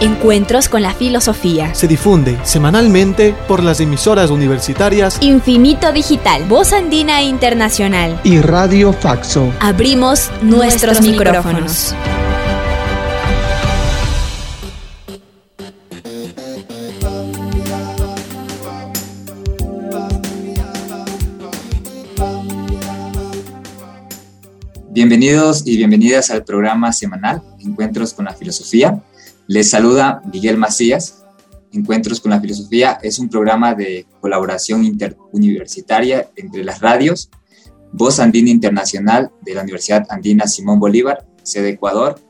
Encuentros con la Filosofía. Se difunde semanalmente por las emisoras universitarias Infinito Digital, Voz Andina Internacional. y Radio Faxo. Abrimos nuestros, micrófonos. Bienvenidos y bienvenidas al programa semanal Encuentros con la Filosofía. Les saluda Miguel Macías. Encuentros con la Filosofía es un programa de colaboración interuniversitaria entre las radios Voz Andina Internacional de la Universidad Andina Simón Bolívar, sede Ecuador,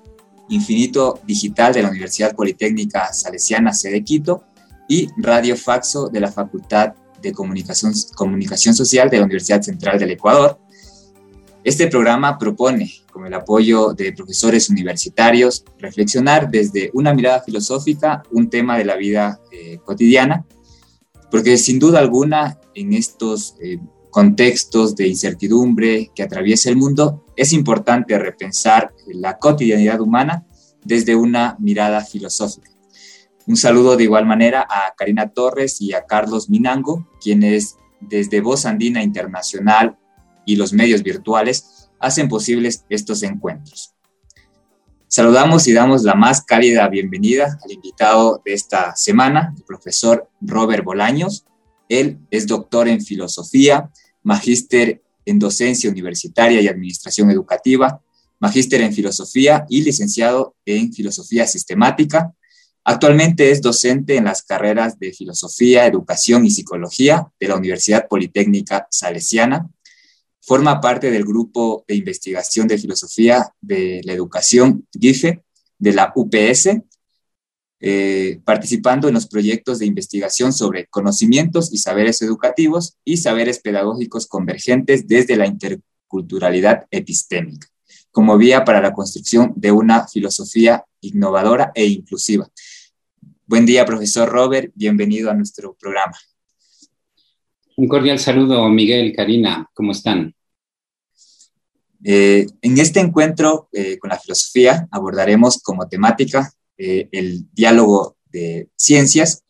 Infinito Digital de la Universidad Politécnica Salesiana, sede Quito, y Radio Faxo de la Facultad de Comunicación, Comunicación Social de la Universidad Central del Ecuador, este programa propone, con el apoyo de profesores universitarios, reflexionar desde una mirada filosófica un tema de la vida eh, cotidiana, porque sin duda alguna en estos eh, contextos de incertidumbre que atraviesa el mundo, es importante repensar la cotidianidad humana desde una mirada filosófica. Un saludo de igual manera a Karina Torres y a Carlos Minango, quienes desde Voz Andina Internacional y los medios virtuales hacen posibles estos encuentros. Saludamos y damos la más cálida bienvenida al invitado de esta semana, el profesor Robert Bolaños. Él es doctor en filosofía, magíster en docencia universitaria y administración educativa, magíster en filosofía y licenciado en filosofía sistemática. Actualmente es docente en las carreras de filosofía, educación y psicología de la Universidad Politécnica Salesiana Forma parte del grupo de investigación de filosofía de la educación GIFE de la UPS, eh, participando en los proyectos de investigación sobre conocimientos y saberes educativos y saberes pedagógicos convergentes desde la interculturalidad epistémica, como vía para la construcción de una filosofía innovadora e inclusiva. Buen día, profesor Robert, bienvenido a nuestro programa. Un cordial saludo, Miguel, Karina, ¿cómo están? Eh, en este encuentro eh, con la filosofía abordaremos como temática eh, el diálogo de ciencias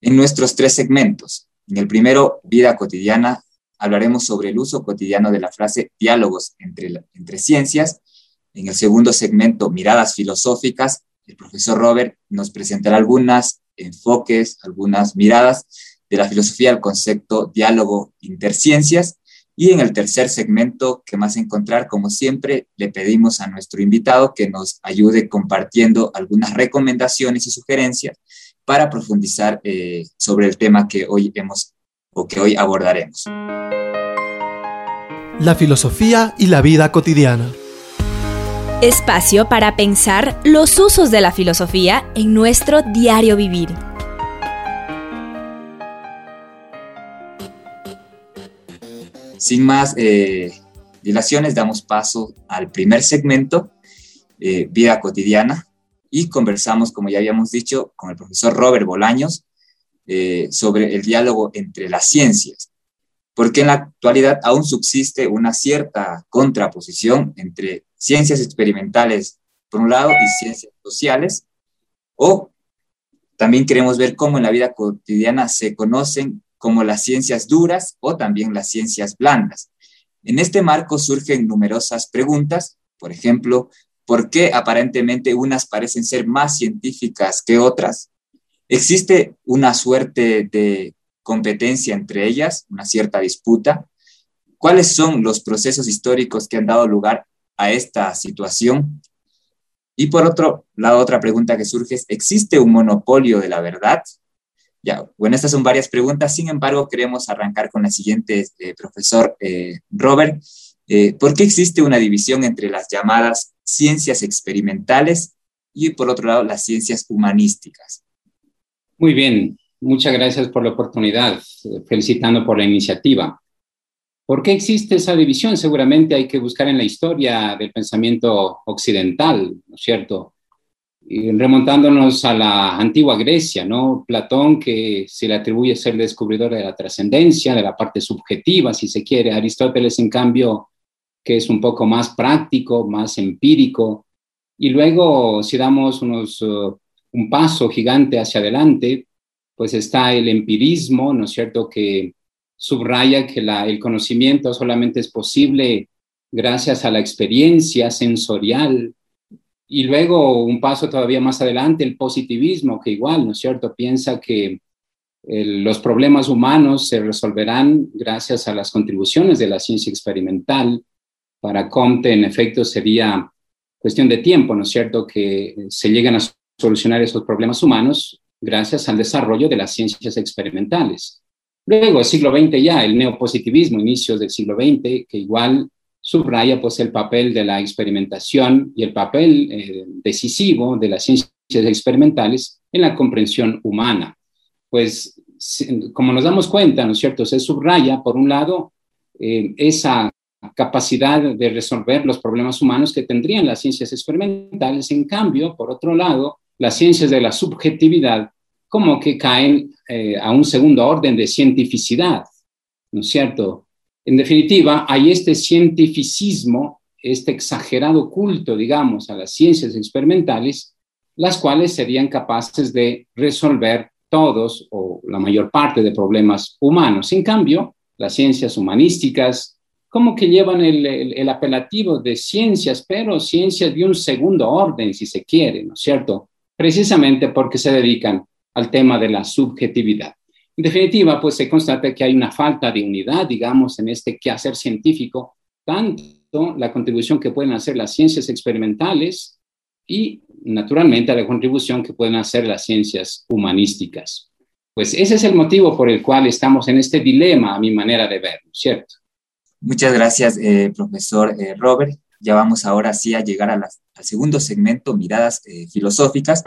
en nuestros tres segmentos. En el primero, vida cotidiana, hablaremos sobre el uso cotidiano de la frase diálogos entre, entre ciencias. En el segundo segmento, miradas filosóficas, el profesor Robert nos presentará algunos enfoques, algunas miradas de la filosofía al concepto diálogo interciencias. Y en el tercer segmento que más encontrar, como siempre, le pedimos a nuestro invitado que nos ayude compartiendo algunas recomendaciones y sugerencias para profundizar eh, sobre el tema que hoy hemos o que hoy abordaremos. La filosofía y la vida cotidiana. Espacio para pensar los usos de la filosofía en nuestro diario vivir. Sin más eh, dilaciones, damos paso al primer segmento, eh, vida cotidiana, y conversamos, como ya habíamos dicho, con el profesor Robert Bolaños eh, sobre el diálogo entre las ciencias, porque en la actualidad aún subsiste una cierta contraposición entre ciencias experimentales, por un lado, y ciencias sociales, o también queremos ver cómo en la vida cotidiana se conocen como las ciencias duras o también las ciencias blandas. En este marco surgen numerosas preguntas, por ejemplo, ¿por qué aparentemente unas parecen ser más científicas que otras? ¿Existe una suerte de competencia entre ellas, una cierta disputa? ¿Cuáles son los procesos históricos que han dado lugar a esta situación? Y por otro lado, otra pregunta que surge es, ¿existe un monopolio de la verdad? Bueno, estas son varias preguntas, sin embargo, queremos arrancar con la siguiente, eh, profesor eh, Robert. Eh, ¿Por qué existe una división entre las llamadas ciencias experimentales y, por otro lado, las ciencias humanísticas? Muy bien, muchas gracias por la oportunidad, eh, felicitando por la iniciativa. ¿Por qué existe esa división? Seguramente hay que buscar en la historia del pensamiento occidental, ¿no es cierto? Remontándonos a la antigua Grecia, ¿no? Platón, que se le atribuye ser descubridor de la trascendencia, de la parte subjetiva, si se quiere. Aristóteles, en cambio, que es un poco más práctico, más empírico. Y luego, si damos unos, uh, un paso gigante hacia adelante, pues está el empirismo, ¿no es cierto?, que subraya que el conocimiento solamente es posible gracias a la experiencia sensorial. Y luego, un paso todavía más adelante, el positivismo, que igual, ¿no es cierto?, piensa que los problemas humanos se resolverán gracias a las contribuciones de la ciencia experimental. Para Comte, en efecto, sería cuestión de tiempo, ¿no es cierto?, que se lleguen a solucionar esos problemas humanos gracias al desarrollo de las ciencias experimentales. Luego, siglo XX ya, el neopositivismo, inicios del siglo XX, que igual subraya pues el papel de la experimentación y el papel eh, decisivo de las ciencias experimentales en la comprensión humana. Pues, como nos damos cuenta, ¿no es cierto? Se subraya, por un lado, eh, esa capacidad de resolver los problemas humanos que tendrían las ciencias experimentales. En cambio, por otro lado, las ciencias de la subjetividad como que caen eh, a un segundo orden de cientificidad, ¿no es cierto? En definitiva, hay este cientificismo, este exagerado culto, digamos, a las ciencias experimentales, las cuales serían capaces de resolver todos o la mayor parte de problemas humanos. En cambio, las ciencias humanísticas, como que llevan el, el, apelativo de ciencias, pero ciencias de un segundo orden, si se quiere, ¿no es cierto? Precisamente porque se dedican al tema de la subjetividad. En definitiva, pues se constata que hay una falta de unidad, digamos, en este quehacer científico, tanto la contribución que pueden hacer las ciencias experimentales y, naturalmente, la contribución que pueden hacer las ciencias humanísticas. Pues ese es el motivo por el cual estamos en este dilema, a mi manera de ver, ¿cierto? Muchas gracias, eh, profesor eh, Robert. Ya vamos ahora sí a llegar al segundo segmento, miradas eh, filosóficas.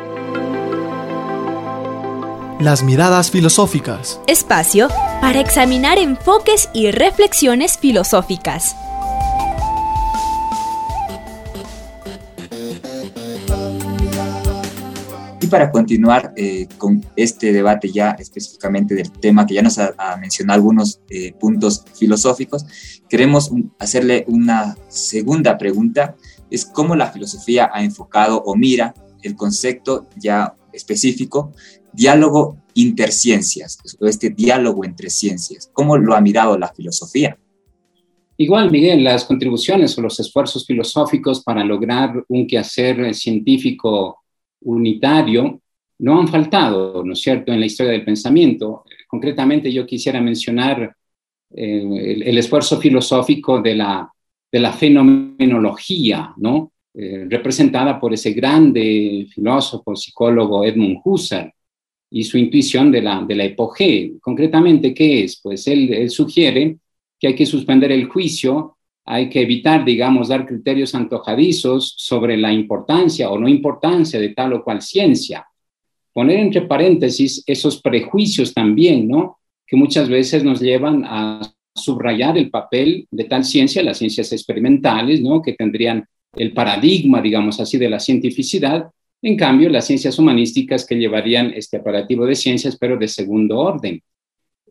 Las miradas filosóficas. Espacio para examinar enfoques y reflexiones filosóficas. Y para continuar eh, con este debate ya específicamente del tema que ya nos ha, mencionado algunos eh, puntos filosóficos, queremos hacerle una segunda pregunta, es cómo la filosofía ha enfocado o mira el concepto ya específico diálogo interciencias, este diálogo entre ciencias. ¿Cómo lo ha mirado la filosofía? Igual, Miguel, las contribuciones o los esfuerzos filosóficos para lograr un quehacer científico unitario no han faltado, ¿no es cierto?, en la historia del pensamiento. Concretamente, yo quisiera mencionar eh, el, esfuerzo filosófico de la, de la fenomenología, ¿no? Eh, representada por ese grande filósofo, psicólogo Edmund Husserl, y su intuición de la, de la. Concretamente, ¿qué es? Pues él, sugiere que hay que suspender el juicio, hay que evitar, digamos, dar criterios antojadizos sobre la importancia o no importancia de tal o cual ciencia. Poner entre paréntesis esos prejuicios también, ¿no? Que muchas veces nos llevan a subrayar el papel de tal ciencia, las ciencias experimentales, ¿no? Que tendrían el paradigma, digamos así, de la cientificidad, en cambio, las ciencias humanísticas que llevarían este aparativo de ciencias, pero de segundo orden.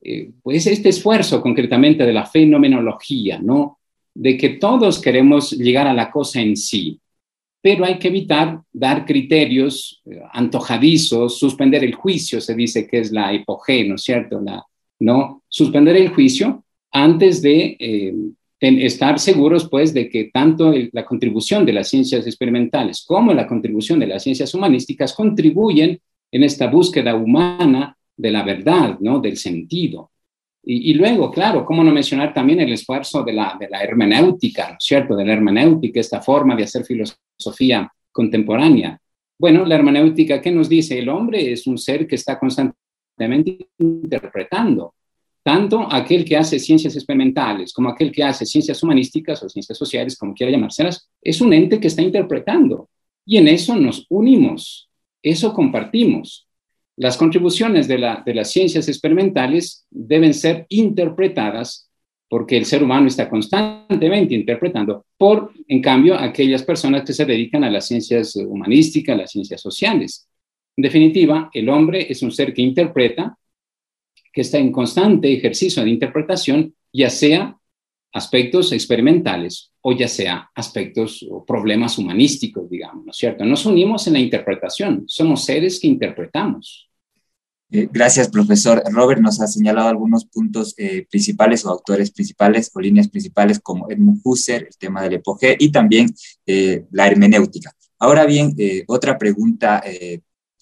Eh, pues este esfuerzo concretamente de la fenomenología, ¿no? De que todos queremos llegar a la cosa en sí, pero hay que evitar dar criterios eh, antojadizos, suspender el juicio, se dice que es la hipogé, ¿no es cierto? La, ¿no? Suspender el juicio antes de eh, estar seguros, pues, de que tanto la contribución de las ciencias experimentales como la contribución de las ciencias humanísticas contribuyen en esta búsqueda humana de la verdad, ¿no? Del sentido. Y, luego, claro, cómo no mencionar también el esfuerzo de la, de la hermenéutica, ¿no cierto? De la hermenéutica, esta forma de hacer filosofía contemporánea. Bueno, la hermenéutica, ¿qué nos dice? El hombre es un ser que está constantemente interpretando tanto aquel que hace ciencias experimentales como aquel que hace ciencias humanísticas o ciencias sociales, como quiera llamárselas, es un ente que está interpretando. Y en eso nos unimos, eso compartimos. Las contribuciones de, las ciencias experimentales deben ser interpretadas porque el ser humano está constantemente interpretando, por, en cambio, aquellas personas que se dedican a las ciencias humanísticas, las ciencias sociales. En definitiva, el hombre es un ser que interpreta, que está en constante ejercicio de interpretación, ya sea aspectos experimentales o ya sea aspectos o problemas humanísticos, digamos, ¿no es cierto? Nos unimos en la interpretación, somos seres que interpretamos. Eh, gracias, profesor. Robert nos ha señalado algunos puntos eh, principales o autores principales o líneas principales como Edmund Husserl, el tema del epoge y también eh, la hermenéutica. Ahora bien, otra pregunta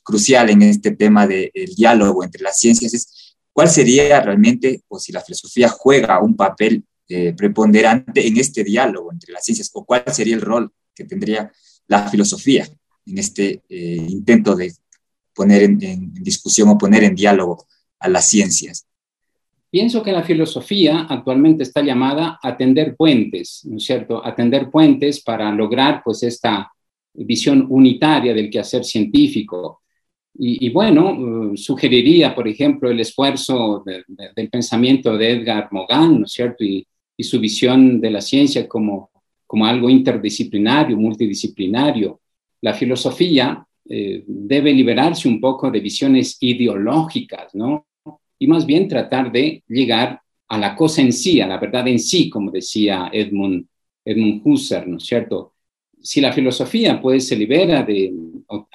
crucial en este tema del diálogo entre las ciencias es cuál sería realmente o si la filosofía juega un papel preponderante en este diálogo entre las ciencias o cuál sería el rol que tendría la filosofía en este intento de poner en, discusión o poner en diálogo a las ciencias. Pienso que la filosofía actualmente está llamada a tender puentes, ¿no es cierto? A tender puentes para lograr pues esta visión unitaria del quehacer científico. Y, bueno, uh, sugeriría, por ejemplo, el esfuerzo del pensamiento de Edgar Morin, ¿no es cierto? Y, y, su visión de la ciencia como, como algo interdisciplinario, multidisciplinario. La filosofía eh, debe liberarse un poco de visiones ideológicas, ¿no? Y más bien tratar de llegar a la cosa en sí, a la verdad en sí, como decía Edmund, Edmund Husserl, ¿no es cierto? Si la filosofía pues se libera de,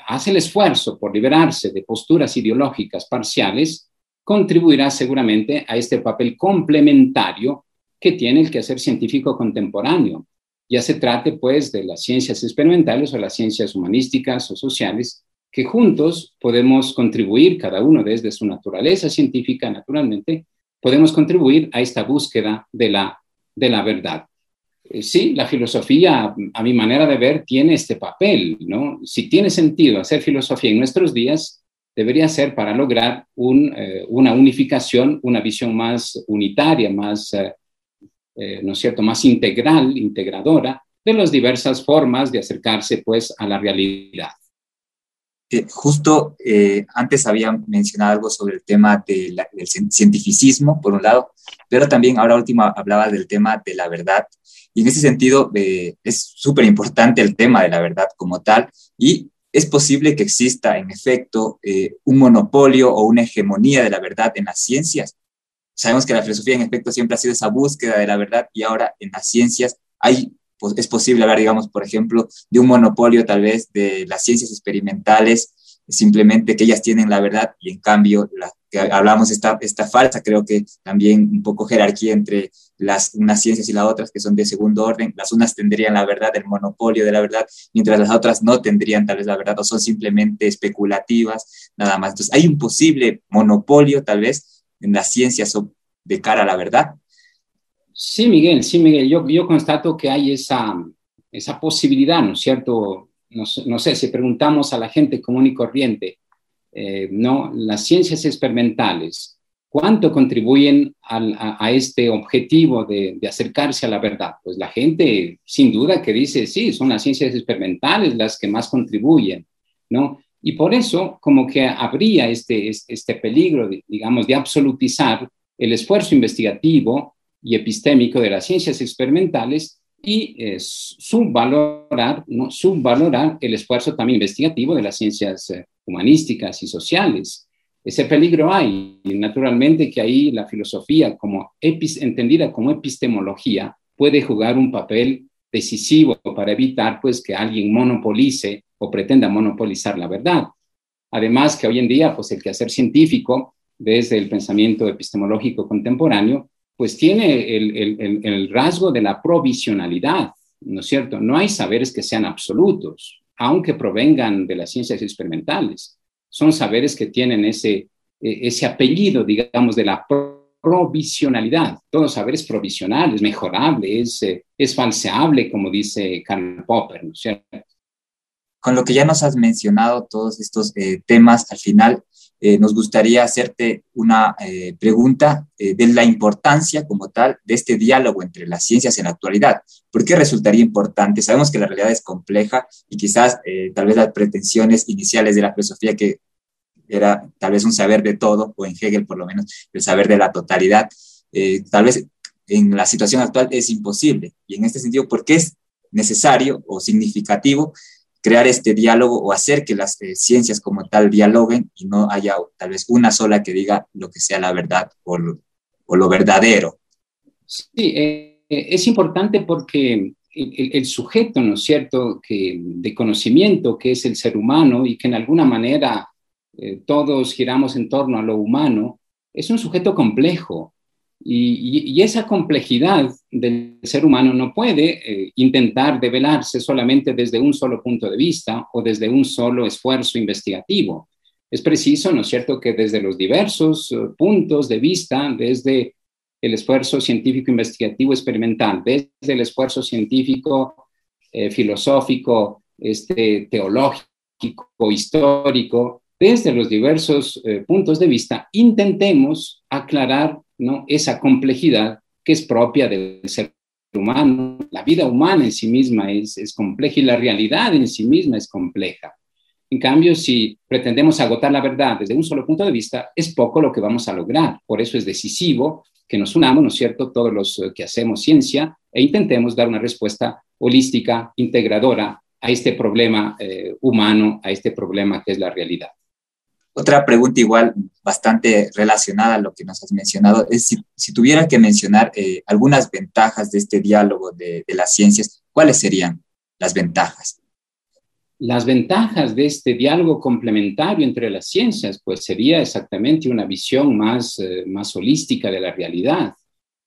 hace el esfuerzo por liberarse de posturas ideológicas parciales, contribuirá seguramente a este papel complementario que tiene el quehacer científico contemporáneo, ya se trate pues de las ciencias experimentales o las ciencias humanísticas o sociales, que juntos podemos contribuir, cada uno desde su naturaleza científica, naturalmente, podemos contribuir a esta búsqueda de la, de la verdad. Eh, sí, la filosofía, a mi manera de ver, tiene este papel, ¿no? Si tiene sentido hacer filosofía en nuestros días, debería ser para lograr eh, una unificación, una visión más unitaria, más eh, ¿no es cierto?, más integral, integradora de las diversas formas de acercarse, pues, a la realidad. Justo antes había mencionado algo sobre el tema del cientificismo, por un lado, pero también ahora último hablaba del tema de la verdad. Y en ese sentido es súper importante el tema de la verdad como tal y es posible que exista en efecto un monopolio o una hegemonía de la verdad en las ciencias Sabemos que la filosofía en efecto siempre ha sido esa búsqueda de la verdad y ahora en las ciencias hay, pues, es posible hablar, digamos, por ejemplo, de un monopolio tal vez de las ciencias experimentales, simplemente que ellas tienen la verdad y en cambio la que hablamos esta, esta falsa, creo que también un poco jerarquía entre las unas ciencias y las otras que son de segundo orden, las unas tendrían la verdad, el monopolio de la verdad, mientras las otras no tendrían tal vez la verdad o son simplemente especulativas, nada más. Entonces hay un posible monopolio tal vez en las ciencias de cara a la verdad. Sí, Miguel, sí, Miguel, yo, yo constato que hay esa, esa posibilidad, ¿no es cierto? No, sé, si preguntamos a la gente común y corriente, eh, ¿no? Las ciencias experimentales, ¿cuánto contribuyen a, este objetivo de, de, acercarse a la verdad? Pues la gente, sin duda, que dice, sí, son las ciencias experimentales las que más contribuyen, ¿no? Y por eso, como que habría este, este peligro, digamos, de absolutizar el esfuerzo investigativo y epistémico de las ciencias experimentales y eh, subvalorar, subvalorar el esfuerzo también investigativo de las ciencias eh, humanísticas y sociales. Ese peligro hay, y naturalmente que ahí la filosofía, como entendida como epistemología, puede jugar un papel decisivo para evitar pues, que alguien monopolice o pretenda monopolizar la verdad. Además que hoy en día, pues el quehacer científico, desde el pensamiento epistemológico contemporáneo, pues tiene el, el, rasgo de la provisionalidad, ¿no es cierto? No hay saberes que sean absolutos, aunque provengan de las ciencias experimentales. Son saberes que tienen ese, e, ese apellido, digamos, de la provisionalidad. Todo saber es provisional, es mejorable, es, eh, es falseable, como dice Karl Popper, ¿no es cierto? con lo que ya nos has mencionado, todos estos eh, temas, al final eh, nos gustaría hacerte una eh, pregunta de la importancia como tal de este diálogo entre las ciencias en la actualidad. ¿Por qué resultaría importante? Sabemos que la realidad es compleja y quizás tal vez las pretensiones iniciales de la filosofía que era tal vez un saber de todo, o en Hegel por lo menos el saber de la totalidad, tal vez en la situación actual es imposible. Y en este sentido, ¿por qué es necesario o significativo crear este diálogo o hacer que las eh, ciencias como tal dialoguen y no haya tal vez una sola que diga lo que sea la verdad o lo, verdadero. Sí, eh, eh, es importante porque el, sujeto, ¿no es cierto?, que, de conocimiento que es el ser humano y que en alguna manera todos giramos en torno a lo humano, es un sujeto complejo y, esa complejidad del ser humano no puede eh, intentar develarse solamente desde un solo punto de vista o desde un solo esfuerzo investigativo. Es preciso, ¿no es cierto?, que desde los diversos eh, puntos de vista, desde el esfuerzo científico investigativo experimental, desde el esfuerzo científico eh, filosófico, este, teológico, histórico, desde los diversos puntos de vista, intentemos aclarar ¿no? esa complejidad que es propia del ser humano. La vida humana en sí misma es, compleja y la realidad en sí misma es compleja. En cambio, si pretendemos agotar la verdad desde un solo punto de vista, es poco lo que vamos a lograr. Por eso es decisivo que nos unamos, ¿no es cierto?, todos los eh, que hacemos ciencia e intentemos dar una respuesta holística, integradora a este problema eh, humano, a este problema que es la realidad. Otra pregunta igual bastante relacionada a lo que nos has mencionado es si, tuviera que mencionar eh, algunas ventajas de este diálogo de, las ciencias, ¿cuáles serían las ventajas? Las ventajas de este diálogo complementario entre las ciencias, pues sería exactamente una visión más, eh, más holística de la realidad,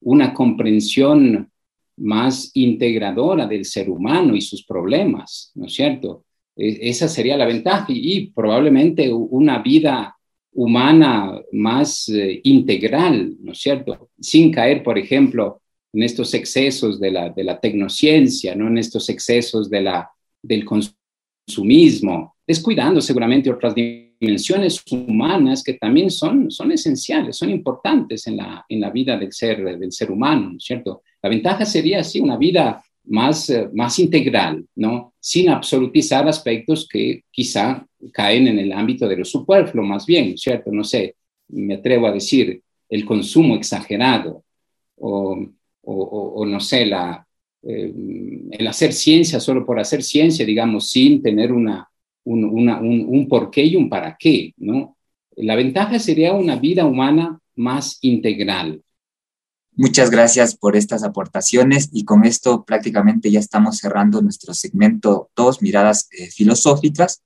una comprensión más integradora del ser humano y sus problemas, ¿no es cierto? E, esa sería la ventaja y, probablemente una vida humana más eh, integral, ¿no es cierto? Sin caer, por ejemplo, en estos excesos de la, de la tecnociencia, ¿no? en estos excesos de la, del consumismo, descuidando seguramente otras dimensiones humanas que también son, son esenciales, son importantes en la, en la vida del ser, del ser humano, ¿no es cierto? La ventaja sería así una vida más, eh, más integral, ¿no? Sin absolutizar aspectos que quizá caen en el ámbito de lo superfluo, más bien, ¿cierto? No sé, me atrevo a decir el consumo exagerado o, o, no sé, la, eh, el hacer ciencia solo por hacer ciencia, digamos, sin tener una, un, una, un, un porqué y un para qué, ¿no? La ventaja sería una vida humana más integral, Muchas gracias por estas aportaciones y con esto prácticamente ya estamos cerrando nuestro segmento dos miradas eh, filosóficas.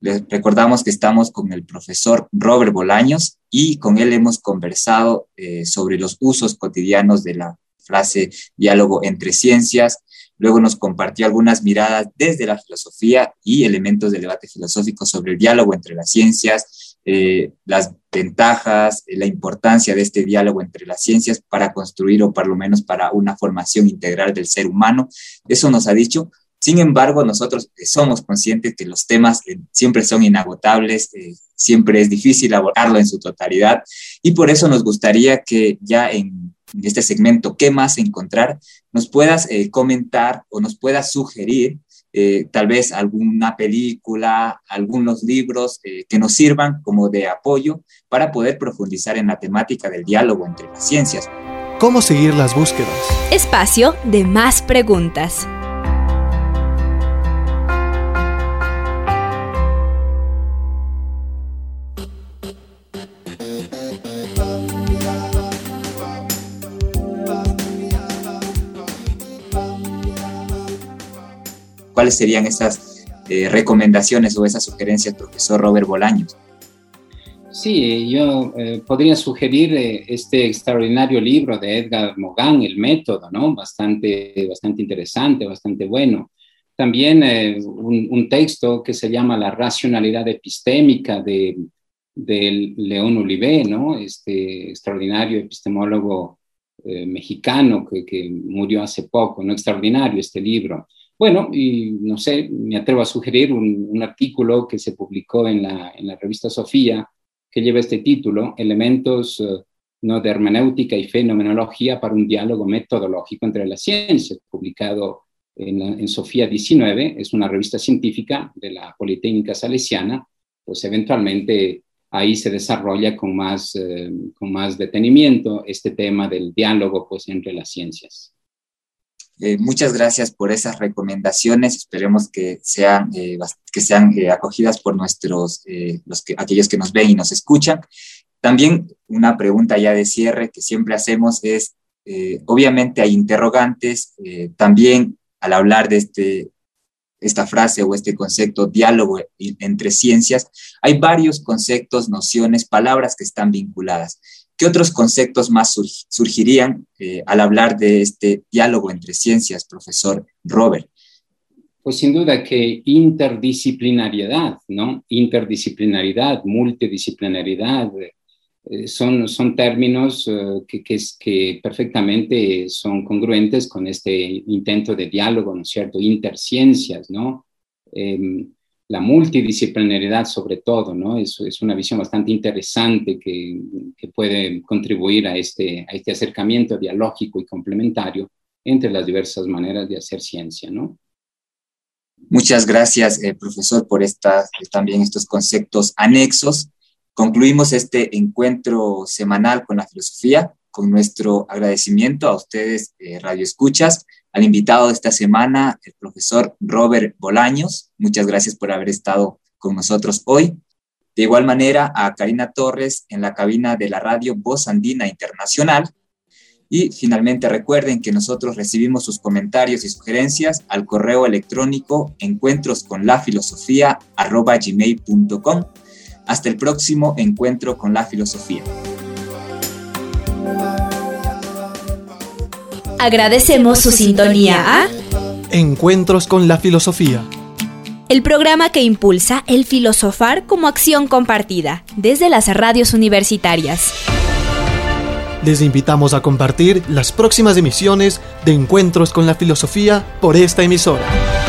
Les recordamos que estamos con el profesor Robert Bolaños y con él hemos conversado eh, sobre los usos cotidianos de la frase diálogo entre ciencias. Luego nos compartió algunas miradas desde la filosofía y elementos del debate filosófico sobre el diálogo entre las ciencias, eh, las ventajas, eh, la importancia de este diálogo entre las ciencias para construir o por lo menos para una formación integral del ser humano. Eso nos ha dicho. Sin embargo, nosotros eh, somos conscientes que los temas siempre son inagotables, siempre es difícil abordarlo en su totalidad y por eso nos gustaría que ya en este segmento, ¿qué más encontrar? Nos puedas comentar o nos puedas sugerir eh, tal vez alguna película, algunos libros eh, que nos sirvan como de apoyo para poder profundizar en la temática del diálogo entre las ciencias. ¿Cómo seguir las búsquedas? Espacio de más preguntas. ¿Cuáles serían esas eh, recomendaciones o esas sugerencias, profesor Robert Bolaños? Sí, yo eh, podría sugerir eh, este extraordinario libro de Edgar Mogan, El Método, ¿no? Bastante, bastante interesante, bastante bueno. También un, texto que se llama La racionalidad epistémica de, León Olivé, ¿no? Este extraordinario epistemólogo mexicano que, que, murió hace poco, ¿no? Extraordinario este libro. Bueno, y no sé, me atrevo a sugerir un, artículo que se publicó en la, en la, revista Sofía, que lleva este título, Elementos eh, ¿no? de hermenéutica y fenomenología para un diálogo metodológico entre las ciencias, publicado en, en, Sofía 19, es una revista científica de la Politécnica Salesiana, pues eventualmente ahí se desarrolla con más, eh, con más detenimiento este tema del diálogo pues, entre las ciencias. Eh, muchas gracias por esas recomendaciones. Esperemos que sean, eh, que sean acogidas por nuestros, los que, aquellos que nos ven y nos escuchan. También una pregunta ya de cierre que siempre hacemos es, obviamente hay interrogantes, también al hablar de este, esta frase o este concepto diálogo entre ciencias, hay varios conceptos, nociones, palabras que están vinculadas. ¿Qué otros conceptos más surgirían eh, al hablar de este diálogo entre ciencias, profesor Robert? Pues sin duda que interdisciplinariedad, ¿no? Interdisciplinaridad, multidisciplinaridad, eh, son, son términos eh, que, que, que, perfectamente son congruentes con este intento de diálogo, ¿no es cierto? Interciencias, ¿no? Em, la multidisciplinaridad sobre todo, ¿no? Es, es una visión bastante interesante que, que, puede contribuir a este, a este acercamiento dialógico y complementario entre las diversas maneras de hacer ciencia, ¿no? Muchas gracias, eh, profesor, por esta, también estos conceptos anexos Concluimos este encuentro semanal con la filosofía con nuestro agradecimiento a ustedes, eh, Radio Escuchas, al invitado de esta semana, el profesor Robert Bolaños. Muchas gracias por haber estado con nosotros hoy. De igual manera, a Karina Torres en la cabina de la radio Voz Andina Internacional. Y finalmente recuerden que nosotros recibimos sus comentarios y sugerencias al correo electrónico encuentros con la filosofía gmail.com hasta el próximo encuentro con la filosofía. Agradecemos su sintonía a Encuentros con la filosofía. El programa que impulsa el filosofar como acción compartida desde las radios universitarias. Les invitamos a compartir las próximas emisiones de Encuentros con la Filosofía por esta emisora.